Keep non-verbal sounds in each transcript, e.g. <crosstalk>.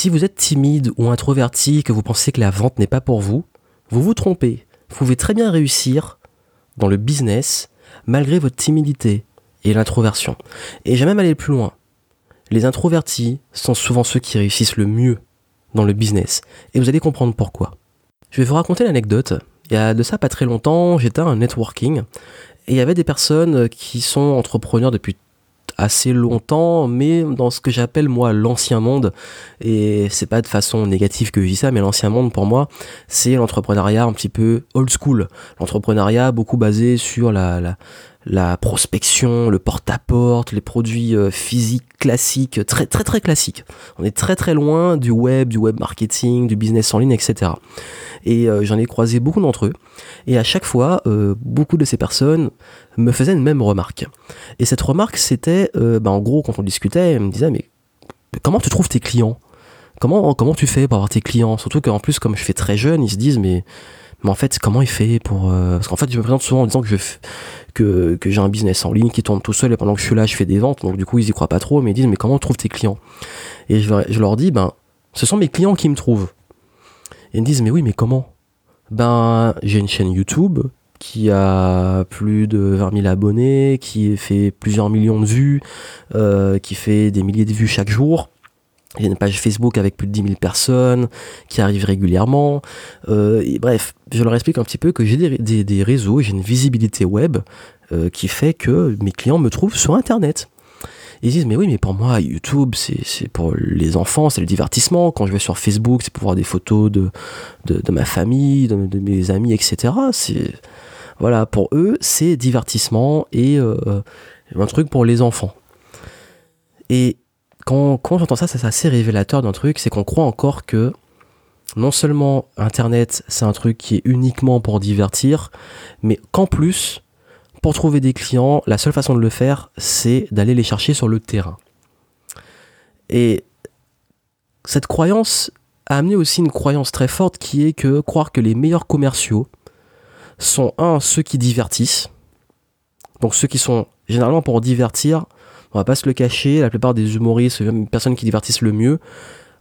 Si vous êtes timide ou introverti, que vous pensez que la vente n'est pas pour vous, vous vous trompez. Vous pouvez très bien réussir dans le business malgré votre timidité et l'introversion. Et j'aime même aller plus loin. Les introvertis sont souvent ceux qui réussissent le mieux dans le business. Et vous allez comprendre pourquoi. Je vais vous raconter l'anecdote. Il y a de ça pas très longtemps, j'étais à un networking et il y avait des personnes qui sont entrepreneurs depuis assez longtemps, mais dans ce que j'appelle moi l'ancien monde, et c'est pas de façon négative que je dis ça, mais l'ancien monde pour moi, c'est l'entrepreneuriat un petit peu old school, l'entrepreneuriat beaucoup basé sur la, la, la prospection, le porte-à-porte, les produits euh, physiques classiques, très très très classiques. On est très très loin du web, du web marketing, du business en ligne, etc. Et euh, j'en ai croisé beaucoup d'entre eux. Et à chaque fois, euh, beaucoup de ces personnes me faisaient une même remarque. Et cette remarque, c'était, bah, en gros, quand on discutait, elle me disait, mais comment tu trouves tes clients? Comment, comment tu fais pour avoir tes clients? Surtout qu'en plus, comme je fais très jeune, ils se disent, mais mais en fait comment il fait pour parce qu'en fait je me présente souvent en disant que je que, j'ai un business en ligne qui tourne tout seul et pendant que je suis là, je fais des ventes. Donc du coup, ils y croient pas trop, mais ils disent mais comment on trouve tes clients? Et je, leur dis ben ce sont mes clients qui me trouvent. Et ils me disent mais oui, mais comment? Ben j'ai une chaîne YouTube qui a plus de 20 000 abonnés, qui fait plusieurs millions de vues, euh, qui fait des milliers de vues chaque jour. J'ai une page Facebook avec plus de 10 000 personnes qui arrivent régulièrement. Euh, bref, je leur explique un petit peu que j'ai des, réseaux, j'ai une visibilité web euh, qui fait que mes clients me trouvent sur Internet. Ils disent, mais oui, mais pour moi, YouTube, c'est pour les enfants, c'est le divertissement. Quand je vais sur Facebook, c'est pour voir des photos de, de, ma famille, de, mes amis, etc. Voilà, pour eux, c'est divertissement et euh, un truc pour les enfants. Et quand, j'entends ça, c'est assez révélateur d'un truc, c'est qu'on croit encore que non seulement Internet, c'est un truc qui est uniquement pour divertir, mais qu'en plus, pour trouver des clients, la seule façon de le faire, c'est d'aller les chercher sur le terrain. Et cette croyance a amené aussi une croyance très forte qui est que croire que les meilleurs commerciaux sont un, ceux qui divertissent, donc ceux qui sont généralement pour divertir, on va pas se le cacher, la plupart des humoristes, les personnes qui divertissent le mieux,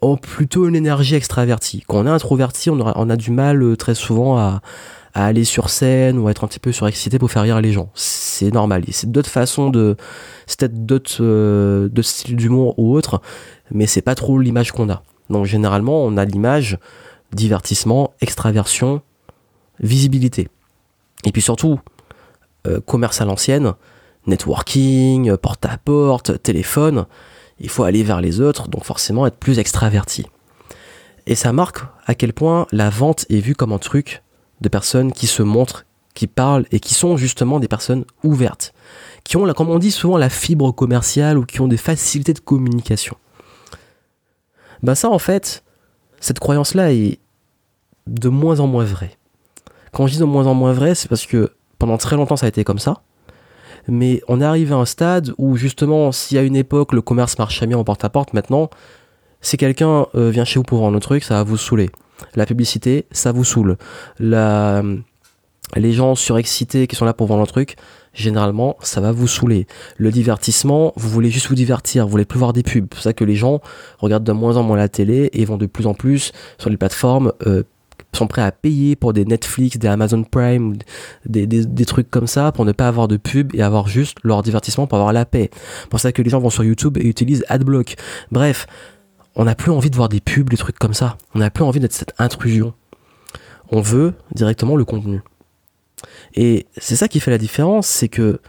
ont plutôt une énergie extravertie. Quand on est introverti, on, a du mal euh, très souvent à, aller sur scène ou à être un petit peu surexcité pour faire rire les gens. C'est normal. C'est d'autres façons de. C'est peut-être d'autres euh, styles d'humour ou autres, mais c'est pas trop l'image qu'on a. Donc généralement, on a l'image divertissement, extraversion, visibilité. Et puis surtout, euh, commerce à l'ancienne, networking, porte-à-porte, téléphone, il faut aller vers les autres, donc forcément être plus extraverti. Et ça marque à quel point la vente est vue comme un truc de personnes qui se montrent, qui parlent et qui sont justement des personnes ouvertes, qui ont, comme on dit souvent, la fibre commerciale ou qui ont des facilités de communication. Ben ça, en fait, cette croyance-là est de moins en moins vraie. Quand je dis de moins en moins vrai, c'est parce que pendant très longtemps ça a été comme ça mais on est arrivé à un stade où justement, si à une époque le commerce marchait bien en porte-à-porte, maintenant, si quelqu'un euh, vient chez vous pour vendre un truc, ça va vous saouler. La publicité, ça vous saoule. La... Les gens surexcités qui sont là pour vendre un truc, généralement, ça va vous saouler. Le divertissement, vous voulez juste vous divertir, vous voulez plus voir des pubs. C'est pour ça que les gens regardent de moins en moins la télé et vont de plus en plus sur les plateformes euh, sont prêts à payer pour des Netflix, des Amazon Prime, des, des, trucs comme ça pour ne pas avoir de pub et avoir juste leur divertissement pour avoir la paix. C'est pour ça que les gens vont sur YouTube et utilisent AdBlock. Bref, on n'a plus envie de voir des pubs, des trucs comme ça. On n'a plus envie d'être cette intrusion. On veut directement le contenu. Et c'est ça qui fait la différence, c'est que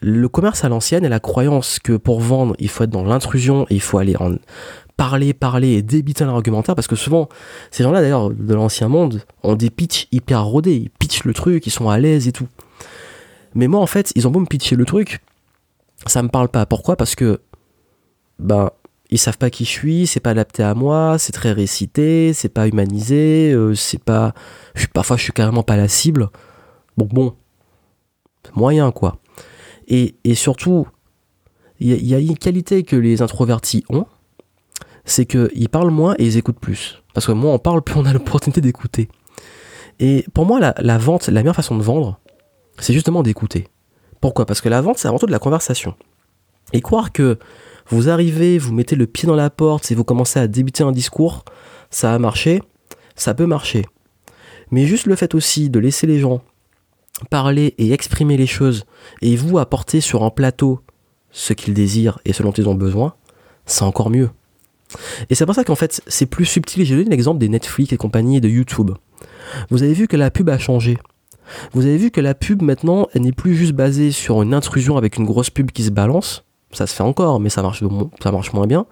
le commerce à l'ancienne et la croyance que pour vendre, il faut être dans l'intrusion et il faut aller en, parler, parler et débiter l'argumentaire parce que souvent, ces gens-là d'ailleurs de l'ancien monde ont des pitchs hyper rodés, ils pitchent le truc, ils sont à l'aise et tout. Mais moi en fait, ils ont beau me pitcher le truc, ça me parle pas. Pourquoi? Parce que, ben, ils savent pas qui je suis, c'est pas adapté à moi, c'est très récité, c'est pas humanisé, euh, c'est pas. Parfois, je suis carrément pas la cible. Donc bon, moyen quoi. Et, et surtout, il y, a une qualité que les introvertis ont, c'est qu'ils parlent moins et ils écoutent plus. Parce que moins on parle, <laughs> plus on a l'opportunité d'écouter. Et pour moi, la, vente, la meilleure façon de vendre, c'est justement d'écouter. Pourquoi? Parce que la vente, c'est avant tout de la conversation. Et croire que Vous arrivez, vous mettez le pied dans la porte et vous commencez à débuter un discours, ça a marché, ça peut marcher. Mais juste le fait aussi de laisser les gens parler et exprimer les choses et vous apporter sur un plateau ce qu'ils désirent et ce dont ils ont besoin, c'est encore mieux. Et c'est pour ça qu'en fait, c'est plus subtil. J'ai donné l'exemple des Netflix et compagnie de YouTube. Vous avez vu que la pub a changé. Vous avez vu que la pub maintenant, elle n'est plus juste basée sur une intrusion avec une grosse pub qui se balance. Ça se fait encore, mais ça marche, ça marche moins bien.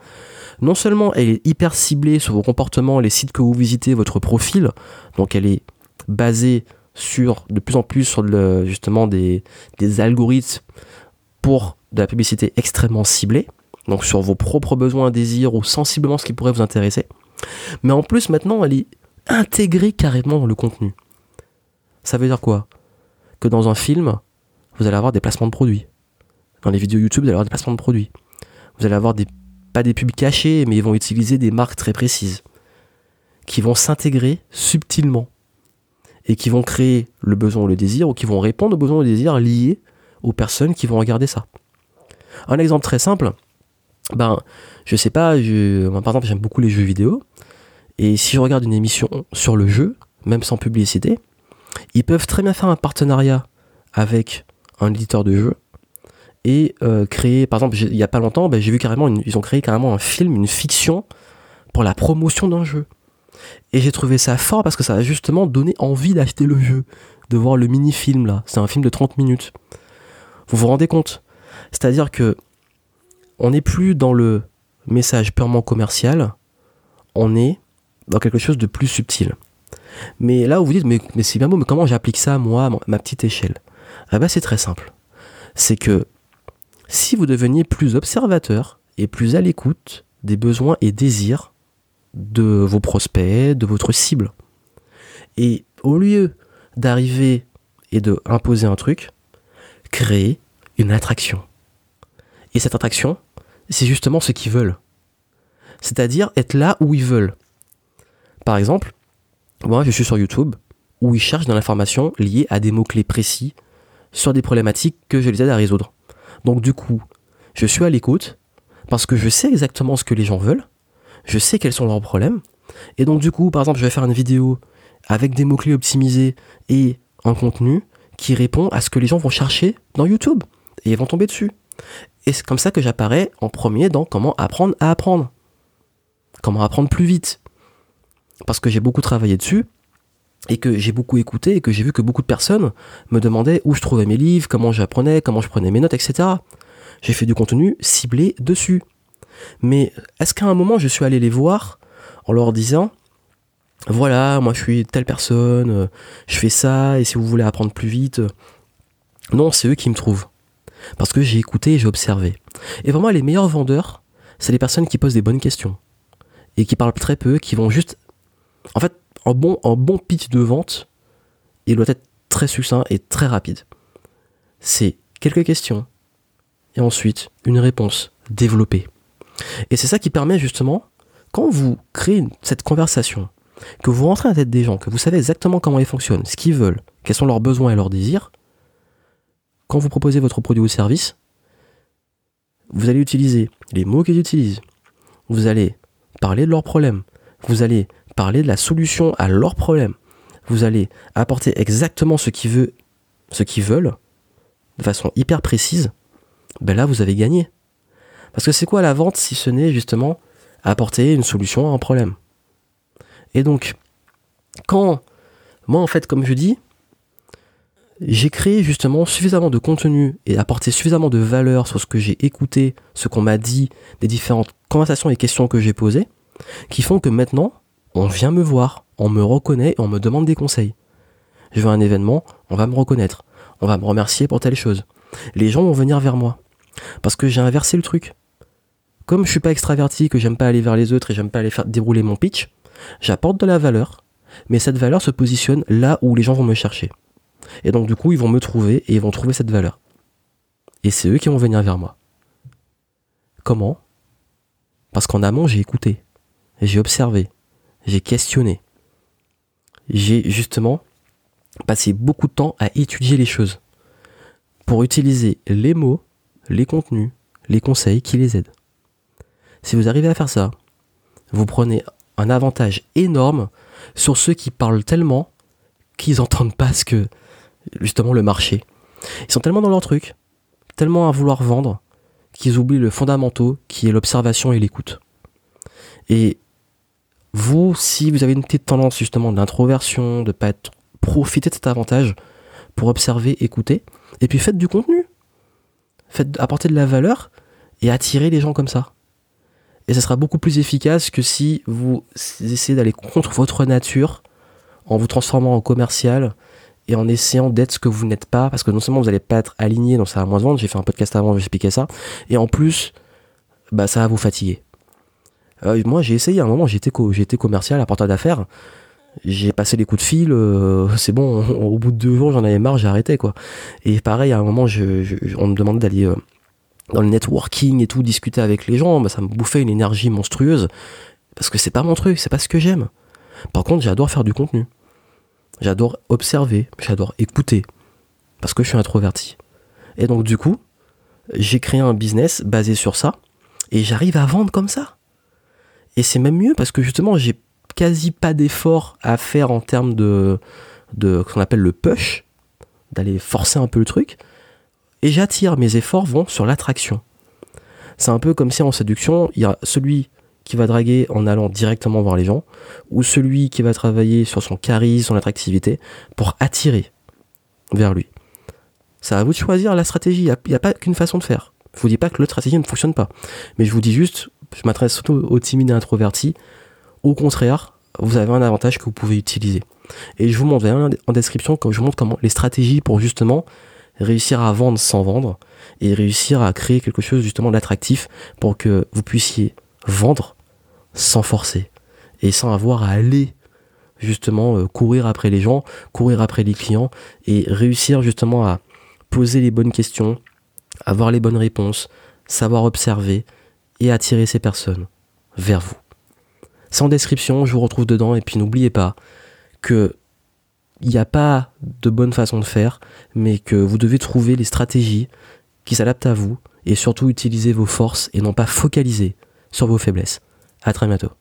Non seulement elle est hyper ciblée sur vos comportements, les sites que vous visitez, votre profil, donc elle est basée sur de plus en plus sur justement des, des algorithmes pour de la publicité extrêmement ciblée, donc sur vos propres besoins, désirs ou sensiblement ce qui pourrait vous intéresser. Mais en plus maintenant elle est intégrée carrément dans le contenu. Ça veut dire quoi? Que dans un film, vous allez avoir des placements de produits. Dans les vidéos YouTube, vous allez avoir des placements de produits. Vous allez avoir des, pas des pubs cachés, mais ils vont utiliser des marques très précises, qui vont s'intégrer subtilement, et qui vont créer le besoin ou le désir, ou qui vont répondre aux besoins ou aux désirs liés aux personnes qui vont regarder ça. Un exemple très simple, ben, je sais pas, par exemple, j'aime beaucoup les jeux vidéo, et si je regarde une émission sur le jeu, même sans publicité, ils peuvent très bien faire un partenariat avec un éditeur de jeu et euh, créer, par exemple, il y a pas longtemps, ben, j'ai vu carrément, ils ont créé carrément un film, une fiction pour la promotion d'un jeu. Et j'ai trouvé ça fort parce que ça a justement donné envie d'acheter le jeu, de voir le mini-film là. C'est un film de 30 minutes. Vous vous rendez compte? C'est-à-dire que on n'est plus dans le message purement commercial, on est dans quelque chose de plus subtil. Mais là, vous vous dites, mais, c'est bien beau, mais comment j'applique ça, moi, à ma petite échelle? Eh ben, c'est très simple. C'est que si vous deveniez plus observateur et plus à l'écoute des besoins et désirs de vos prospects, de votre cible, et au lieu d'arriver et de imposer un truc, créer une attraction. Et cette attraction, c'est justement ce qu'ils veulent. C'est-à-dire être là où ils veulent. Par exemple, moi, je suis sur YouTube où ils cherchent de l'information liée à des mots-clés précis sur des problématiques que je les aide à résoudre. Donc du coup, je suis à l'écoute parce que je sais exactement ce que les gens veulent, je sais quels sont leurs problèmes, et donc du coup, par exemple, je vais faire une vidéo avec des mots-clés optimisés et un contenu qui répond à ce que les gens vont chercher dans YouTube, et ils vont tomber dessus. Et c'est comme ça que j'apparais en premier dans comment apprendre à apprendre. Comment apprendre plus vite parce que j'ai beaucoup travaillé dessus et que j'ai beaucoup écouté et que j'ai vu que beaucoup de personnes me demandaient où je trouvais mes livres, comment j'apprenais, comment je prenais mes notes, etc. J'ai fait du contenu ciblé dessus. Mais est-ce qu'à un moment je suis allé les voir en leur disant voilà, moi je suis telle personne, je fais ça, et si vous voulez apprendre plus vite. Non, c'est eux qui me trouvent. Parce que j'ai écouté et j'ai observé. Et vraiment, les meilleurs vendeurs, c'est les personnes qui posent des bonnes questions. Et qui parlent très peu, qui vont juste en fait, un bon, un bon pitch de vente, il doit être très succinct et très rapide. C'est quelques questions et ensuite une réponse développée. Et c'est ça qui permet justement, quand vous créez cette conversation, que vous rentrez à la tête des gens, que vous savez exactement comment ils fonctionnent, ce qu'ils veulent, quels sont leurs besoins et leurs désirs, quand vous proposez votre produit ou service, vous allez utiliser les mots qu'ils utilisent, vous allez parler de leurs problèmes, vous allez parler de la solution à leurs problèmes. Vous allez apporter exactement ce qu'ils veulent, ce qu'ils veulent, de façon hyper précise. Ben là, vous avez gagné. Parce que c'est quoi la vente si ce n'est justement apporter une solution à un problème? Et donc, quand moi, en fait, comme je dis, j'ai créé justement suffisamment de contenu et apporté suffisamment de valeur sur ce que j'ai écouté, ce qu'on m'a dit, des différentes conversations et questions que j'ai posées, qui font que maintenant, on vient me voir, on me reconnaît et on me demande des conseils. Je à un événement, on va me reconnaître, on va me remercier pour telle chose. Les gens vont venir vers moi. Parce que j'ai inversé le truc. Comme je suis pas extraverti, que j'aime pas aller vers les autres et j'aime pas aller faire dérouler mon pitch, j'apporte de la valeur, mais cette valeur se positionne là où les gens vont me chercher. Et donc du coup, ils vont me trouver et ils vont trouver cette valeur. Et c'est eux qui vont venir vers moi. Comment? Parce qu'en amont, j'ai écouté, j'ai observé, j'ai questionné. J'ai justement passé beaucoup de temps à étudier les choses pour utiliser les mots, les contenus, les conseils qui les aident. Si vous arrivez à faire ça, vous prenez un avantage énorme sur ceux qui parlent tellement qu'ils <laughs> n'entendent pas ce que justement le marché. Ils sont tellement dans leur truc, tellement à vouloir vendre, qu'ils oublient le fondamental qui est l'observation et l'écoute. Et vous, si vous avez une tendance justement d'introversion, de pas être profiter de cet avantage pour observer, écouter, et puis faites du contenu. Faites apporter de la valeur et attirer les gens comme ça. Et ça sera beaucoup plus efficace que si vous essayez d'aller contre votre nature en vous transformant en commercial et en essayant d'être ce que vous n'êtes pas, parce que non seulement vous n'allez pas être aligné, donc ça va moins vendre, j'ai fait un podcast avant, j'expliquais ça, et en plus, bah, ça va vous fatiguer. Euh, moi, j'ai essayé à un moment, j'étais, commercial, apporteur d'affaires, j'ai passé les coups de fil, euh, c'est bon, <laughs> au bout de deux jours, j'en avais marre, j'ai arrêté, quoi. Et pareil, à un moment, on me demandait d'aller euh, dans le networking et tout, discuter avec les gens, bah, ça me bouffait une énergie monstrueuse, parce que c'est pas mon truc, c'est pas ce que j'aime. Par contre, j'adore faire du contenu. J'adore observer, j'adore écouter, parce que je suis introverti. Et donc, du coup, j'ai créé un business basé sur ça, et j'arrive à vendre comme ça. Et c'est même mieux parce que justement, j'ai quasi pas d'effort à faire en termes de, de ce qu'on appelle le push, d'aller forcer un peu le truc. Et j'attire, mes efforts vont sur l'attraction. C'est un peu comme si en séduction, il y a celui qui va draguer en allant directement voir les gens, ou celui qui va travailler sur son charisme, son attractivité, pour attirer vers lui. C'est à vous de choisir la stratégie, il n'y a, pas qu'une façon de faire. Je vous dis pas que l'autre stratégie ne fonctionne pas, mais je vous dis juste, je m'adresse surtout aux timides et introvertis, au contraire, vous avez un avantage que vous pouvez utiliser. Et je vous montre en description, je vous montre comment les stratégies pour justement réussir à vendre sans vendre et réussir à créer quelque chose justement d'attractif pour que vous puissiez vendre sans forcer et sans avoir à aller justement euh, courir après les gens, courir après les clients et réussir justement à poser les bonnes questions, avoir les bonnes réponses, savoir observer et attirer ces personnes vers vous. En description, je vous retrouve dedans. Et puis n'oubliez pas que il n'y a pas de bonne façon de faire, mais que vous devez trouver les stratégies qui s'adaptent à vous et surtout utiliser vos forces et non pas focaliser sur vos faiblesses. À très bientôt.